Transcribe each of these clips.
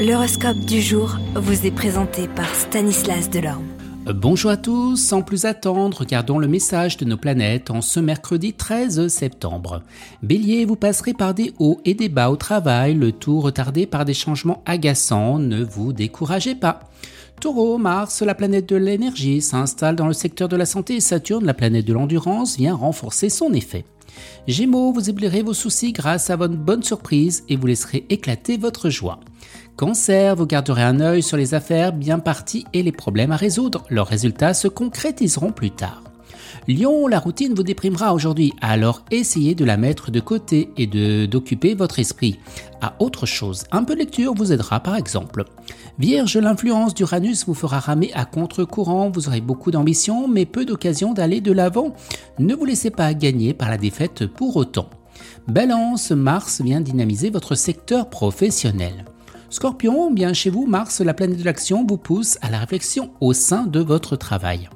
L'horoscope du jour vous est présenté par Stanislas Delorme. Bonjour à tous, sans plus attendre, regardons le message de nos planètes en ce mercredi 13 septembre. Bélier, vous passerez par des hauts et des bas au travail, le tout retardé par des changements agaçants, ne vous découragez pas. Taureau, Mars, la planète de l'énergie, s'installe dans le secteur de la santé et Saturne, la planète de l'endurance, vient renforcer son effet. Gémeaux, vous oublierez vos soucis grâce à votre bonne surprise et vous laisserez éclater votre joie. Cancer, vous garderez un œil sur les affaires bien parties et les problèmes à résoudre. Leurs résultats se concrétiseront plus tard. Lion, la routine vous déprimera aujourd'hui, alors essayez de la mettre de côté et d'occuper votre esprit à autre chose. Un peu de lecture vous aidera par exemple. Vierge, l'influence d'Uranus vous fera ramer à contre-courant, vous aurez beaucoup d'ambition mais peu d'occasion d'aller de l'avant. Ne vous laissez pas gagner par la défaite pour autant. Balance, Mars vient dynamiser votre secteur professionnel. Scorpion, bien chez vous, Mars, la planète de l'action, vous pousse à la réflexion au sein de votre travail.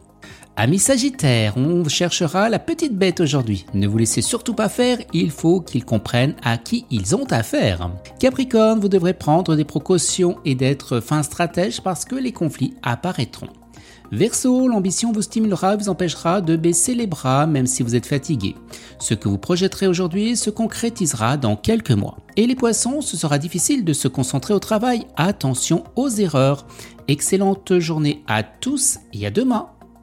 Amis Sagittaire, on cherchera la petite bête aujourd'hui. Ne vous laissez surtout pas faire, il faut qu'ils comprennent à qui ils ont affaire. Capricorne, vous devrez prendre des précautions et d'être fin stratège parce que les conflits apparaîtront. Verseau, l'ambition vous stimulera, vous empêchera de baisser les bras même si vous êtes fatigué. Ce que vous projetterez aujourd'hui se concrétisera dans quelques mois. Et les poissons, ce sera difficile de se concentrer au travail. Attention aux erreurs. Excellente journée à tous et à demain.